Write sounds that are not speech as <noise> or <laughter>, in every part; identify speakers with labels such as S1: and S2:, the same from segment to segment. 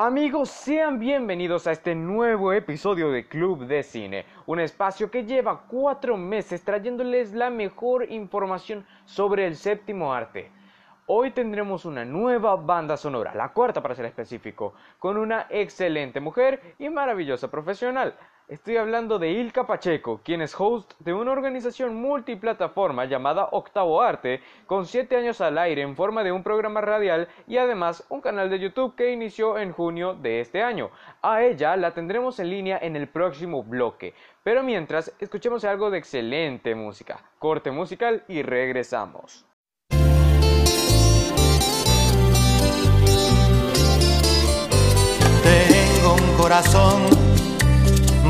S1: Amigos, sean bienvenidos a este nuevo episodio de Club de Cine, un espacio que lleva cuatro meses trayéndoles la mejor información sobre el séptimo arte. Hoy tendremos una nueva banda sonora, la cuarta para ser específico, con una excelente mujer y maravillosa profesional. Estoy hablando de Ilka Pacheco, quien es host de una organización multiplataforma llamada Octavo Arte, con 7 años al aire en forma de un programa radial y además un canal de YouTube que inició en junio de este año. A ella la tendremos en línea en el próximo bloque. Pero mientras, escuchemos algo de excelente música, corte musical y regresamos.
S2: Tengo un corazón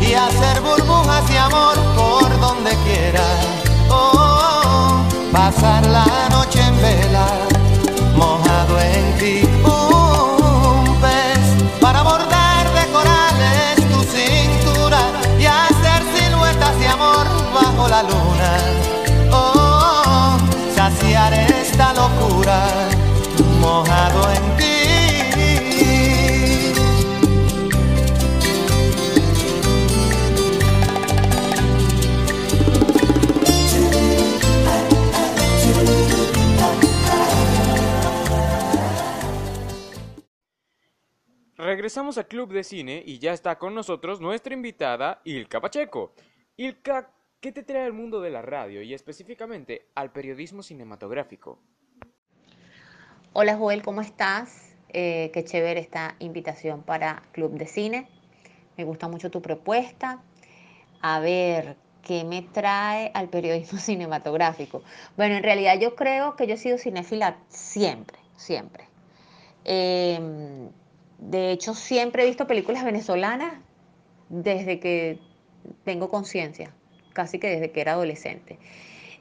S2: y hacer burbujas de amor por donde quiera. Oh, pasar la noche en vela, mojado en ti. Un pez para bordar de corales tu cintura y hacer siluetas de amor bajo la luna.
S1: Regresamos a Club de Cine y ya está con nosotros nuestra invitada Ilka Pacheco. Ilka, ¿qué te trae al mundo de la radio y específicamente al periodismo cinematográfico?
S3: Hola Joel, ¿cómo estás? Eh, qué chévere esta invitación para Club de Cine. Me gusta mucho tu propuesta. A ver, ¿qué me trae al periodismo <laughs> cinematográfico? Bueno, en realidad yo creo que yo he sido cinéfila siempre, siempre. Eh, de hecho, siempre he visto películas venezolanas desde que tengo conciencia, casi que desde que era adolescente.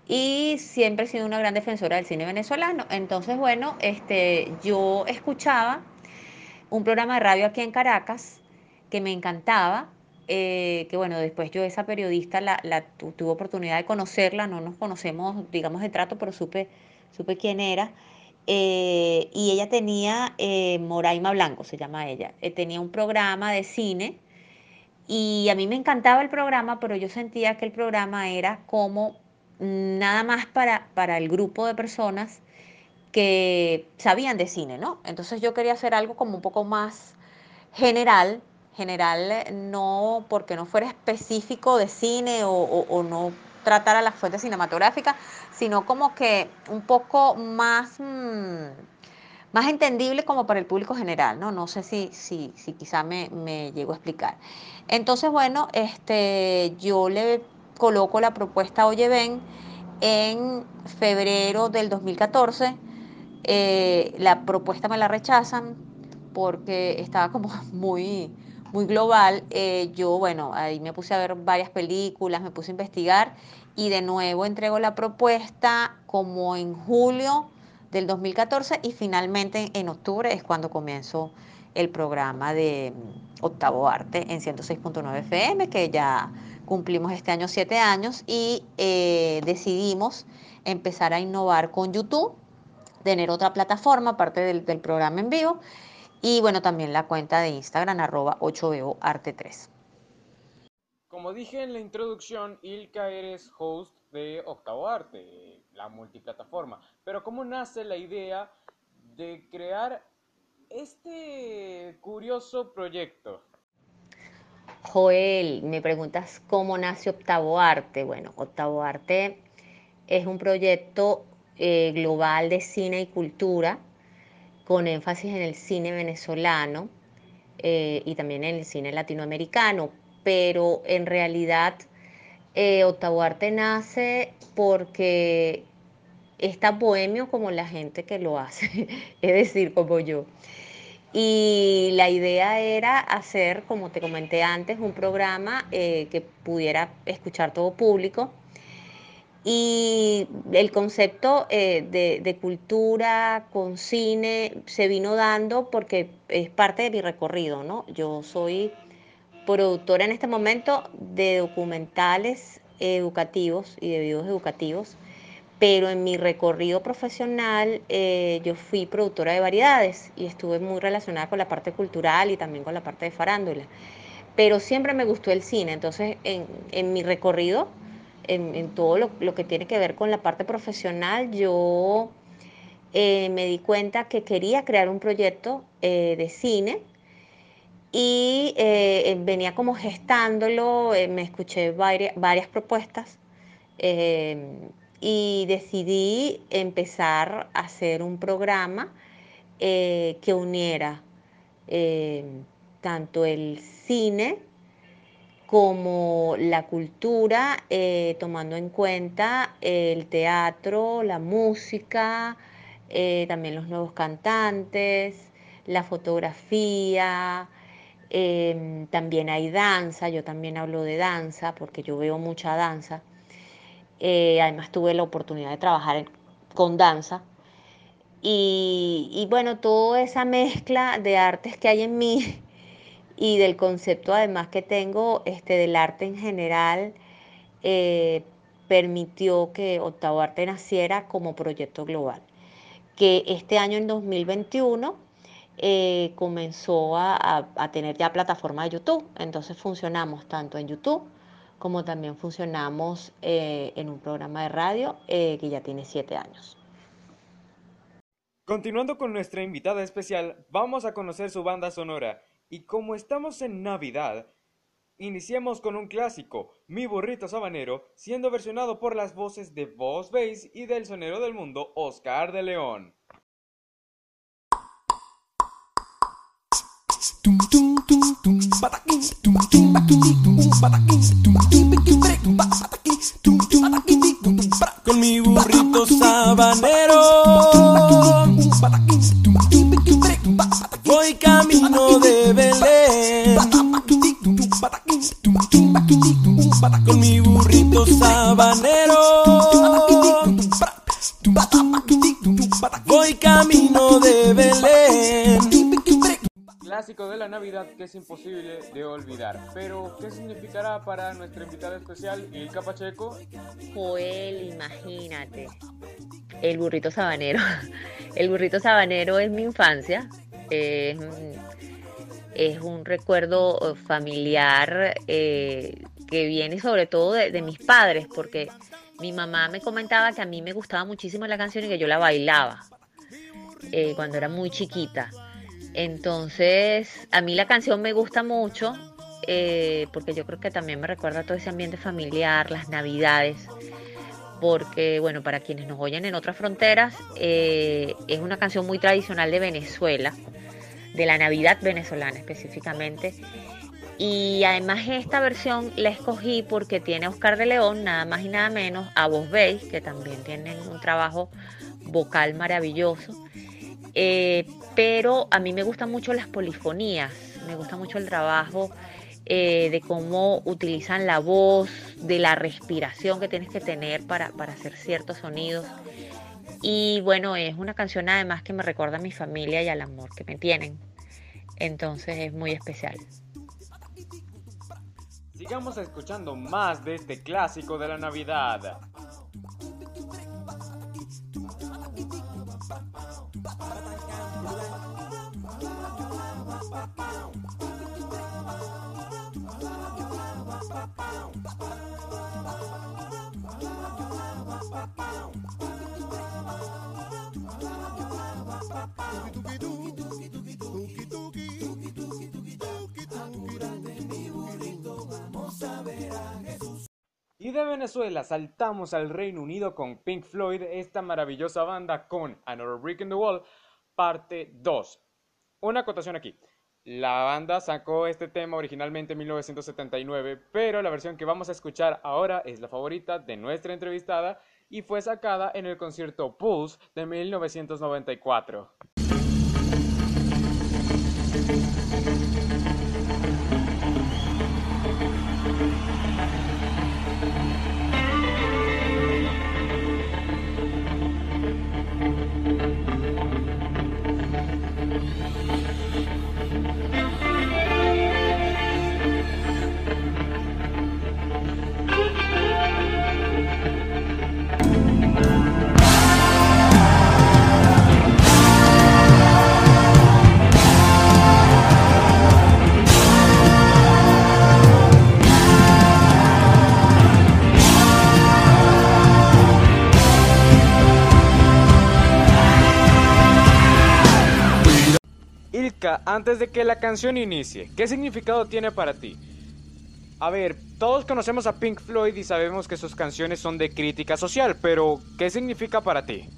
S3: Y siempre he sido una gran defensora del cine venezolano. Entonces, bueno, este, yo escuchaba un programa de radio aquí en Caracas que me encantaba, eh, que bueno, después yo esa periodista la, tuve oportunidad de conocerla, no nos conocemos, digamos, de trato, pero supe, supe quién era. Eh, y ella tenía, eh, Moraima Blanco se llama ella, eh, tenía un programa de cine y a mí me encantaba el programa, pero yo sentía que el programa era como nada más para, para el grupo de personas que sabían de cine, ¿no? Entonces yo quería hacer algo como un poco más general, general no porque no fuera específico de cine o, o no tratar a las fuentes cinematográficas, sino como que un poco más, mm, más entendible como para el público general, ¿no? No sé si, si, si quizá me, me llego a explicar. Entonces, bueno, este, yo le coloco la propuesta Oye Ven en febrero del 2014. Eh, la propuesta me la rechazan porque estaba como <laughs> muy, muy global. Eh, yo, bueno, ahí me puse a ver varias películas, me puse a investigar y de nuevo entrego la propuesta como en julio del 2014 y finalmente en octubre es cuando comienzo el programa de mm, Octavo Arte en 106.9 FM, que ya cumplimos este año siete años y eh, decidimos empezar a innovar con YouTube, tener otra plataforma aparte del, del programa en vivo y bueno, también la cuenta de Instagram arroba 8 arte 3
S1: Como dije en la introducción, Ilka eres host de Octavo Arte, la multiplataforma. Pero ¿cómo nace la idea de crear este curioso proyecto?
S3: Joel, me preguntas cómo nace Octavo Arte. Bueno, Octavo Arte es un proyecto eh, global de cine y cultura con énfasis en el cine venezolano eh, y también en el cine latinoamericano, pero en realidad eh, Octavo Arte nace porque es tan bohemio como la gente que lo hace, <laughs> es decir, como yo. Y la idea era hacer, como te comenté antes, un programa eh, que pudiera escuchar todo público. Y el concepto eh, de, cultura con cine se vino dando porque es parte de mi recorrido, ¿no? Yo soy productora en este momento de documentales educativos y de videos educativos pero en mi recorrido profesional eh, yo fui productora de variedades y estuve muy relacionada con la parte cultural y también con la parte de farándula. Pero siempre me gustó el cine, entonces en, mi recorrido, en, todo lo, que tiene que ver con la parte profesional, yo eh, me di cuenta que quería crear un proyecto eh, de cine y venía como gestándolo, me escuché varias, propuestas y decidí empezar a hacer un programa eh, que uniera eh, tanto el cine como la cultura, eh, tomando en cuenta el teatro, la música, también los nuevos cantantes, la fotografía, también hay danza, yo también hablo de danza porque yo veo mucha danza. Eh, además tuve la oportunidad de trabajar con danza. Y, bueno, toda esa mezcla de artes que hay en mí y del concepto además que tengo este, del arte en general, eh, permitió que Octavo Arte naciera como proyecto global, que este año en 2021 eh, comenzó a, tener ya plataforma de YouTube, entonces funcionamos tanto en YouTube como también funcionamos eh, en un programa de radio que ya tiene siete años.
S1: Continuando con nuestra invitada especial, vamos a conocer su banda sonora. Y como estamos en Navidad, iniciamos con un clásico, Mi burrito sabanero, siendo versionado por las voces de Voz Bass y del sonero del mundo, Oscar de León.
S4: Con mi burrito sabanero
S1: es imposible de olvidar. Pero, ¿qué significará para nuestra invitada especial, Ilka Pacheco?
S3: Joel, imagínate. El burrito sabanero. <laughs> El burrito sabanero es mi infancia. Es, un recuerdo familiar eh, que viene sobre todo de, mis padres, porque mi mamá me comentaba que a mí me gustaba muchísimo la canción y que yo la bailaba eh, cuando era muy chiquita. Entonces, a mí la canción me gusta mucho eh, porque yo creo que también me recuerda todo ese ambiente familiar, las navidades, porque, bueno, para quienes nos oyen en otras fronteras, eh, es una canción muy tradicional de Venezuela, de la Navidad venezolana específicamente. Y además esta versión la escogí porque tiene a Oscar de León, nada más y nada menos, a Vos Veis, que también tienen un trabajo vocal maravilloso. Eh, pero a mí me gustan mucho las polifonías, me gusta mucho el trabajo eh, de cómo utilizan la voz, de la respiración que tienes que tener para, para hacer ciertos sonidos. Y bueno, es una canción además que me recuerda a mi familia y al amor que me tienen. Entonces es muy especial.
S1: Sigamos escuchando más de este clásico de la Navidad. De Venezuela saltamos al Reino Unido con Pink Floyd, esta maravillosa banda con Another Brick in the Wall, parte 2. Una acotación aquí. La banda sacó este tema originalmente en 1979, pero la versión que vamos a escuchar ahora es la favorita de nuestra entrevistada y fue sacada en el concierto Pulse de 1994. Antes de que la canción inicie, ¿qué significado tiene para ti? A ver, todos conocemos a Pink Floyd y sabemos que sus canciones son de crítica social, pero ¿qué significa para ti?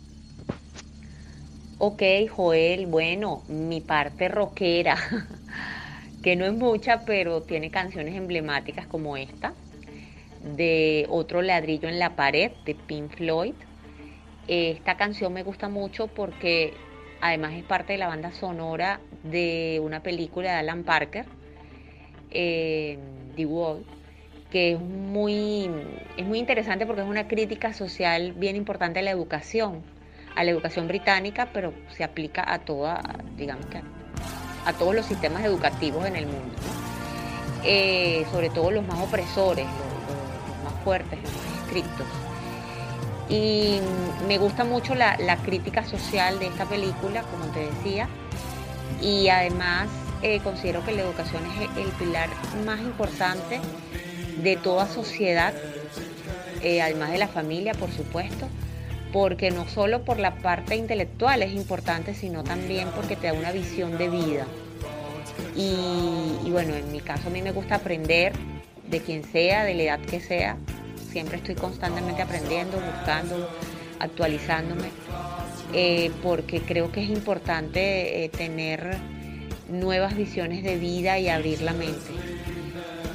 S3: Ok, Joel, bueno, mi parte rockera, <laughs> que no es mucha, pero tiene canciones emblemáticas como esta, de Otro ladrillo en la pared, de Pink Floyd. Esta canción me gusta mucho porque además es parte de la banda sonora de una película de Alan Parker, eh, The Wall, que es muy, es muy interesante porque es una crítica social bien importante a la educación, a la educación británica, pero se aplica a toda, digamos que a, todos los sistemas educativos en el mundo, eh, sobre todo los más opresores, los, los más fuertes, los más estrictos. Y me gusta mucho la, la, crítica social de esta película, como te decía, y además eh, considero que la educación es el pilar más importante de toda sociedad, eh, además de la familia, por supuesto, porque no solo por la parte intelectual es importante, sino también porque te da una visión de vida. Y, y bueno, en mi caso a mí me gusta aprender de quien sea, de la edad que sea, siempre estoy constantemente aprendiendo, buscando, actualizándome, eh, porque creo que es importante eh, tener nuevas visiones de vida y abrir la mente.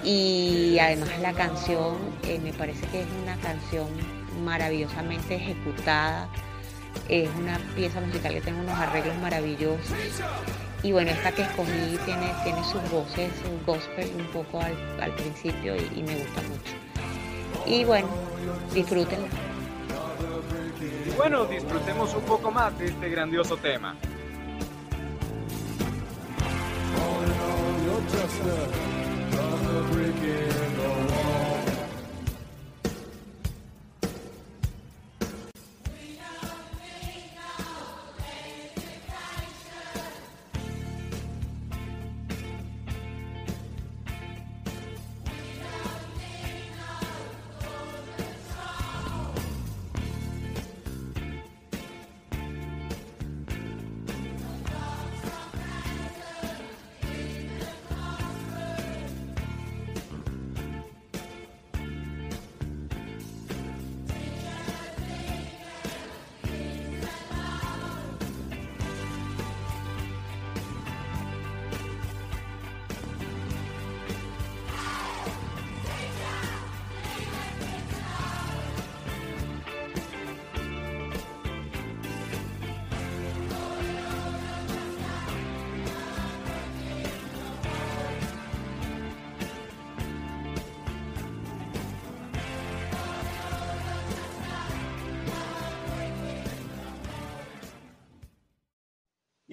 S3: Y además la canción eh, me parece que es una canción maravillosamente ejecutada, es una pieza musical que tiene unos arreglos maravillosos. Y bueno, esta que escogí tiene, tiene sus voces, su gospel un poco al, principio y me gusta mucho. Y bueno, disfrútenla.
S1: Y bueno, disfrutemos un poco más de este grandioso tema.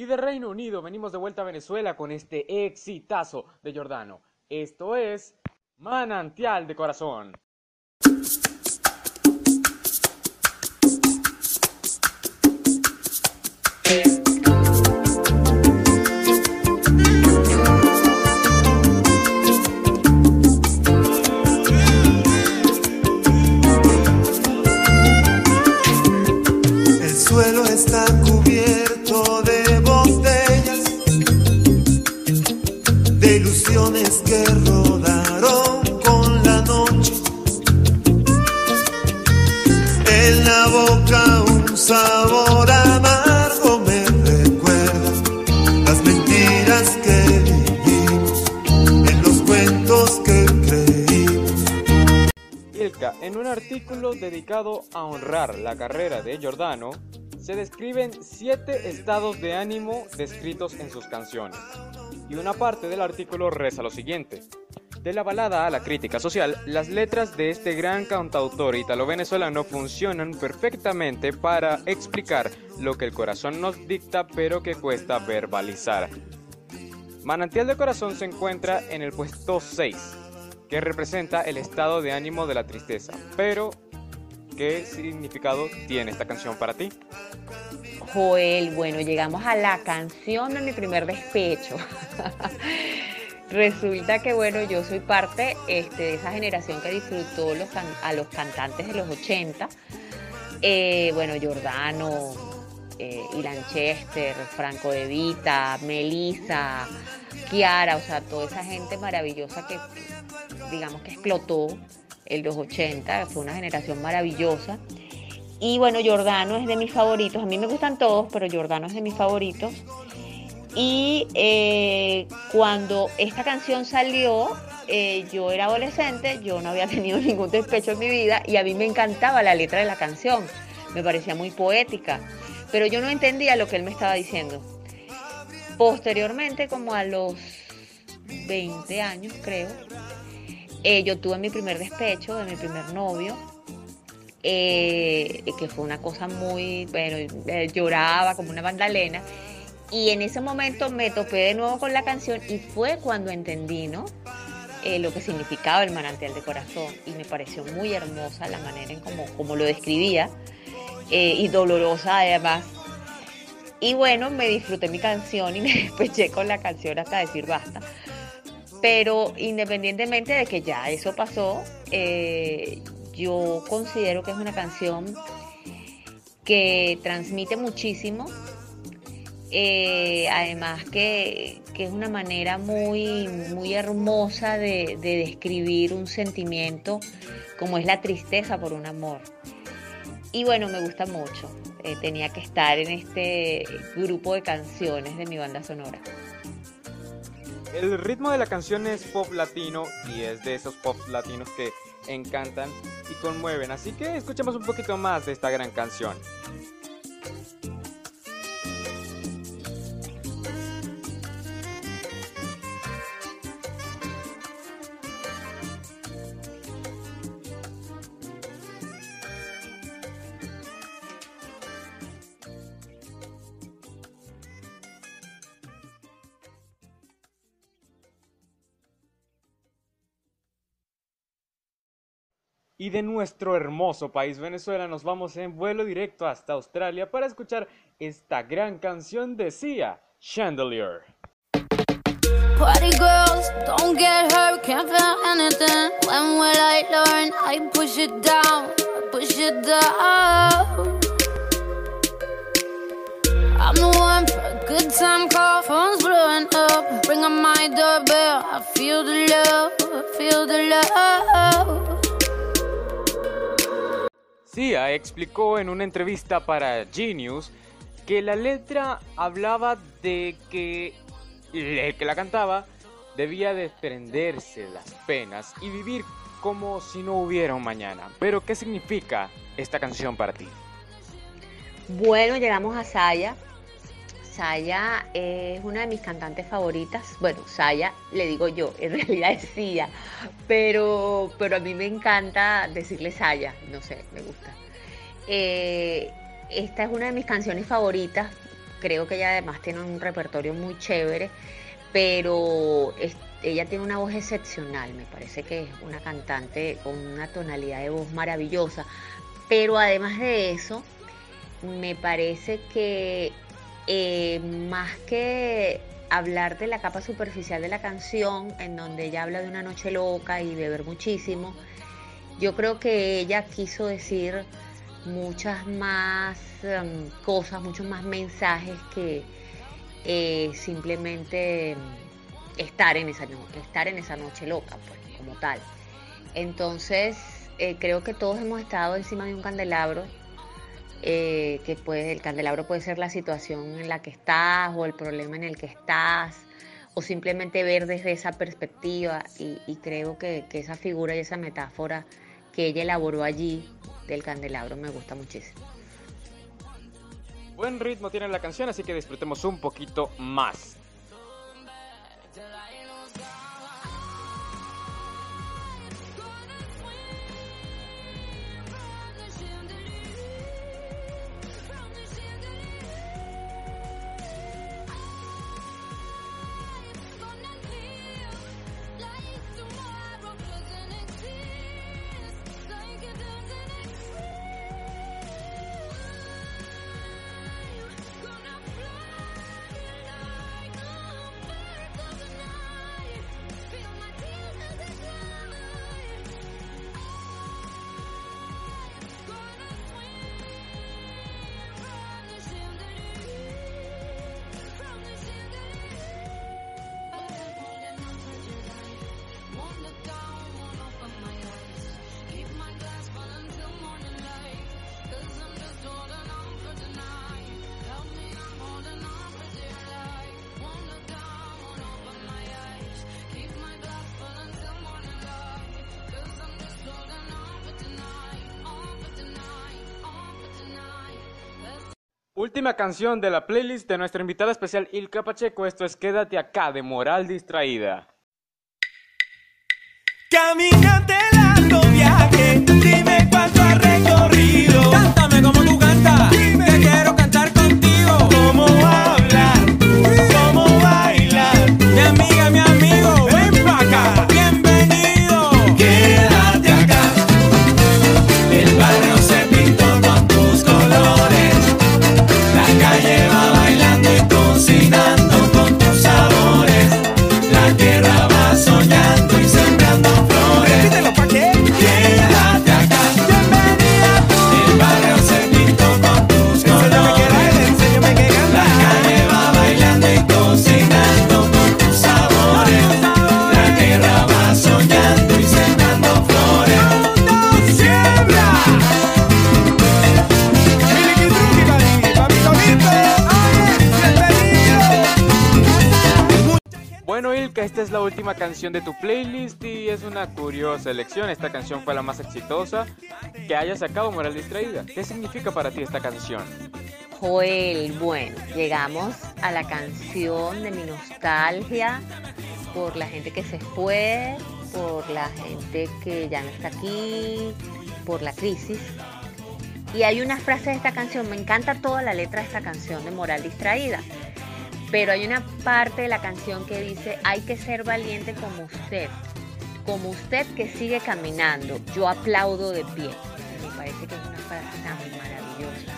S1: Y de Reino Unido venimos de vuelta a Venezuela con este exitazo de Giordano. Esto es Manantial de Corazón.
S2: El suelo está
S1: dedicado a honrar la carrera de Giordano, se describen siete estados de ánimo descritos en sus canciones. Y una parte del artículo reza lo siguiente. De la balada a la crítica social, las letras de este gran cantautor italo-venezolano funcionan perfectamente para explicar lo que el corazón nos dicta pero que cuesta verbalizar. Manantial de Corazón se encuentra en el puesto 6, que representa el estado de ánimo de la tristeza. Pero, ¿qué significado tiene esta canción para ti?
S3: Joel, bueno, llegamos a la canción de mi primer despecho. <laughs> Resulta que, bueno, yo soy parte este, de esa generación que disfrutó a los cantantes de los 80. Eh, bueno, Giordano, eh, Ilan Chester, Franco De Vita, Melissa, Kiara, o sea, toda esa gente maravillosa que, digamos que explotó en los 80, fue una generación maravillosa. Y bueno, Giordano es de mis favoritos, a mí me gustan todos, pero Giordano es de mis favoritos. Y eh, cuando esta canción salió, eh, yo era adolescente, yo no había <laughs> tenido ningún despecho en mi vida y a mí me encantaba la letra de la canción, me parecía muy poética, pero yo no entendía lo que él me estaba diciendo. Posteriormente, como a los 20 años creo, eh, yo tuve mi primer despecho de mi primer novio, que fue una cosa muy, bueno, lloraba como una bandalena y en ese momento me topé de nuevo con la canción y fue cuando entendí, ¿no? Eh, lo que significaba el manantial de corazón y me pareció muy hermosa la manera en como, como lo describía eh, y dolorosa además. Y bueno, me disfruté mi canción y <laughs> me despeché con la canción hasta decir basta. Pero independientemente de que ya eso pasó, eh, yo considero que es una canción que transmite muchísimo eh, además que, es una manera muy, muy hermosa de, describir un sentimiento como es la tristeza por un amor. Y bueno, me gusta mucho. Eh, tenía que estar en este grupo de canciones de mi banda sonora.
S1: El ritmo de la canción es pop latino y es de esos pop latinos que encantan y conmueven. Así que escuchemos un poquito más de esta gran canción. De nuestro hermoso país Venezuela nos vamos en vuelo directo hasta Australia para escuchar esta gran canción de Sia, Chandelier. Party girls, don't get hurt, can't feel anything. When will I learn? I push it down, push it down. I'm the one for a good time call, phone's blowing up. Bring on my doorbell, I feel the love, I feel the love. Sia explicó en una entrevista para Genius que la letra hablaba de que el que la cantaba debía desprenderse de las penas y vivir como si no hubiera un mañana. Pero, ¿qué significa esta canción para ti?
S3: Bueno, llegamos a Saya, Saya es una de mis cantantes favoritas. Bueno, Saya le digo yo, <laughs> en realidad es Sia, pero, pero a mí me encanta decirle Saya, no sé, me gusta. Eh, esta es una de mis canciones favoritas. Creo que ella además tiene un repertorio muy chévere, pero ella tiene una voz excepcional. Me parece que es una cantante con una tonalidad de voz maravillosa. Pero además de eso, me parece que eh, más que hablar de la capa superficial de la canción, en donde ella habla de una noche loca y beber muchísimo, yo creo que ella quiso decir muchas más em, cosas, muchos más mensajes que eh, simplemente estar en esa estar en esa noche loca, pues, como tal. Entonces, eh, creo que todos hemos estado encima de un candelabro eh, que puede, el candelabro puede ser la situación en la que estás o el problema en el que estás, o simplemente ver desde esa perspectiva y, creo que, esa figura y esa metáfora que ella elaboró allí del candelabro me gusta muchísimo.
S5: Buen ritmo tiene la canción, así que disfrutemos un poquito más. Última canción de la playlist de nuestra invitada especial Ilka Pacheco. Esto es Quédate acá de Moral Distraída.
S6: Caminante largo viaje, dime cuánto has recorrido. Cántame como
S5: es la última canción de tu playlist y es una curiosa elección. Esta canción fue la más exitosa que haya sacado Moral Distraída. ¿Qué significa para ti esta canción?
S3: Joel, bueno, llegamos a la canción de mi nostalgia por la gente que se fue, por la gente que ya no está aquí, por la crisis. Y hay una frase de esta canción, me encanta toda la letra de esta canción de Moral Distraída, pero hay una parte de la canción que dice, hay que ser valiente como usted, como usted que sigue caminando, yo aplaudo de pie. Me parece que es una frase tan maravillosa,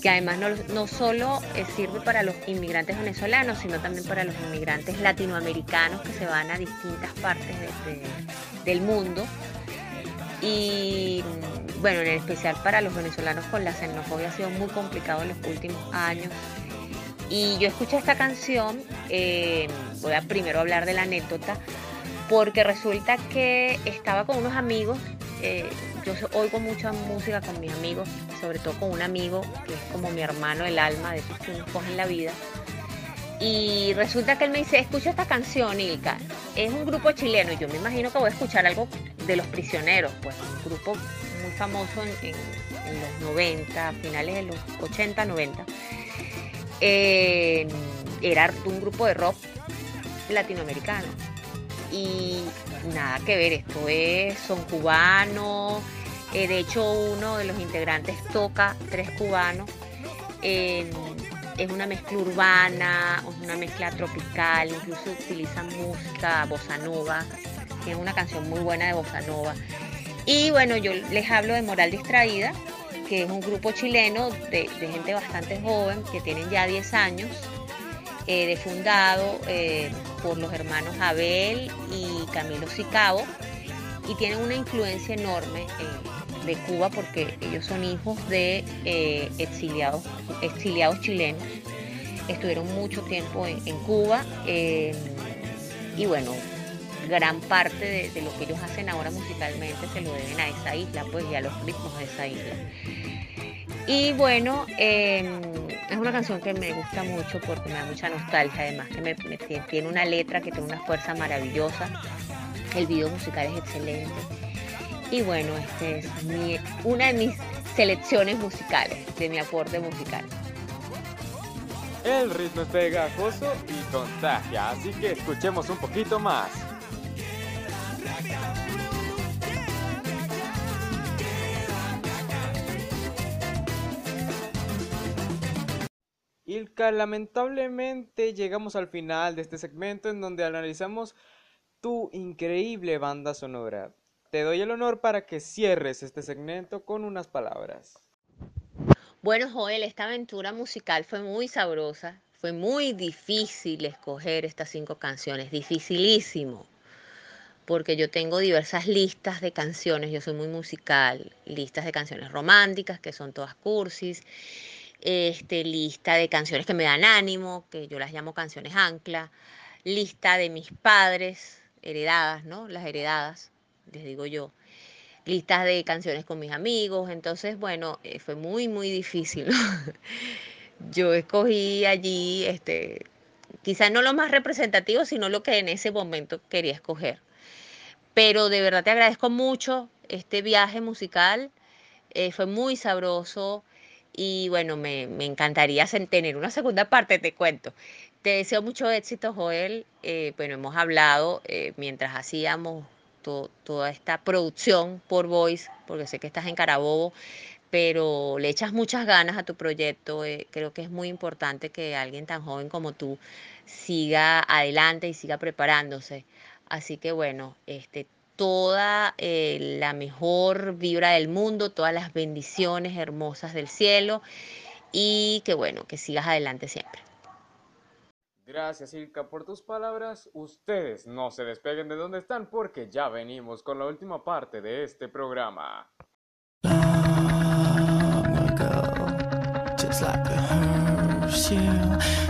S3: que además no, solo eh, sirve para los inmigrantes venezolanos, sino también para los inmigrantes latinoamericanos que se van a distintas partes de- de- del mundo. Y bueno, en especial para los venezolanos con la xenofobia ha sido muy complicado en los últimos años. Y yo escuché esta canción, eh, voy a primero hablar de la anécdota, porque resulta que estaba con unos amigos, eh, yo oigo mucha música con mis amigos, sobre todo con un amigo que es como mi hermano del alma, de esos que uno coge en la vida. Y resulta que él me dice, escucha esta canción, Ilka, es un grupo chileno, y yo me imagino que voy a escuchar algo de Los Prisioneros, pues un grupo muy famoso en los 90, finales de los 80, 90. Eh, era un grupo de rock latinoamericano. Y nada que ver, esto es, son cubanos. eh, de hecho, uno de los integrantes toca tres cubanos. eh, es una mezcla urbana, es una mezcla tropical, incluso utilizan música bossa nova, es una canción muy buena de bossa nova. Y bueno, yo les hablo de Moral Distraída, que es un grupo chileno de, gente bastante joven, que tienen ya 10 años, eh, fundado eh, por los hermanos Abel y Camilo Sicabo, y tienen una influencia enorme eh, de Cuba porque ellos son hijos de eh, exiliados, chilenos. Estuvieron mucho tiempo en, en Cuba y bueno, gran parte de, lo que ellos hacen ahora musicalmente se lo deben a esa isla, pues y a los ritmos de esa isla. Y bueno, eh, es una canción que me gusta mucho porque me da mucha nostalgia, además que me, me tie- tiene una letra que tiene una fuerza maravillosa, el video musical es excelente. Y bueno, este es una de mis selecciones musicales, de mi aporte musical.
S1: El ritmo es pegajoso y contagia, así que escuchemos un poquito más. Ilka, lamentablemente llegamos al final de este segmento en donde analizamos tu increíble banda sonora. Te doy el honor para que cierres este segmento con unas palabras.
S3: Bueno, Joel, esta aventura musical fue muy sabrosa. Fue muy difícil escoger estas cinco canciones, dificilísimo, porque yo tengo diversas listas de canciones, yo soy muy musical, listas de canciones románticas, que son todas cursis, este, lista de canciones que me dan ánimo, que yo las llamo canciones ancla, lista de mis padres, heredadas, ¿no? Las heredadas, les digo yo listas de canciones con mis amigos. Entonces, bueno, eh, fue muy, muy difícil. <laughs> Yo escogí allí, este, quizás no lo más representativo, sino lo que en ese momento quería escoger. Pero de verdad te agradezco mucho este viaje musical. eh, fue muy sabroso y bueno, me, me encantaría tener una segunda parte, te cuento. Te deseo mucho éxito, Joel. Eh, bueno, hemos hablado eh, mientras hacíamos to- toda esta producción por Voice, porque sé que estás en Carabobo, pero le echas muchas ganas a tu proyecto. creo que es muy importante que alguien tan joven como tú siga adelante y siga preparándose. Así que bueno, este, toda eh, la mejor vibra del mundo, todas las bendiciones hermosas del cielo y que bueno, que sigas adelante siempre.
S1: Gracias, Ilka, por tus palabras. Ustedes no se despeguen de donde están porque ya venimos con la última parte de este programa.
S4: long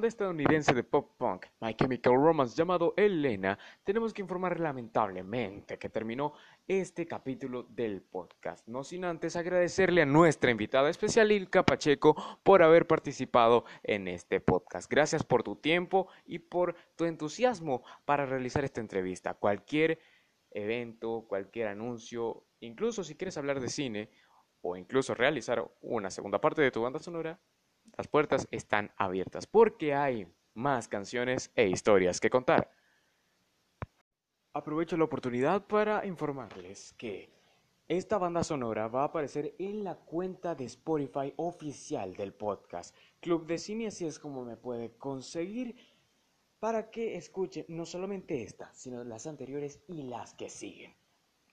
S1: banda estadounidense de pop punk My Chemical Romance llamado Elena, tenemos que informar lamentablemente que terminó este capítulo del podcast. No sin antes agradecerle a nuestra invitada especial Ilka Pacheco por haber participado en este podcast. Gracias por tu tiempo y por tu entusiasmo para realizar esta entrevista. Cualquier evento, cualquier anuncio, incluso si quieres hablar de cine o incluso realizar una segunda parte de tu banda sonora, las puertas están abiertas porque hay más canciones e historias que contar. Aprovecho la oportunidad para informarles que esta banda sonora va a aparecer en la cuenta de Spotify oficial del podcast Club de Cine, así es como me puede conseguir para que escuchen no solamente esta, sino las anteriores y las que siguen.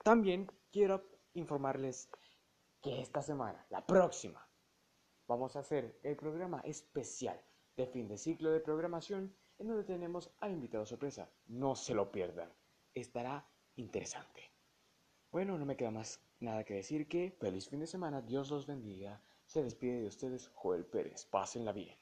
S1: También quiero informarles que esta semana, la próxima, vamos a hacer el programa especial de fin de ciclo de programación en donde tenemos a invitado sorpresa. No se lo pierdan. Estará interesante. Bueno, no me queda más nada que decir que feliz fin de semana, Dios los bendiga. Se despide de ustedes Joel Pérez. Pásenla bien.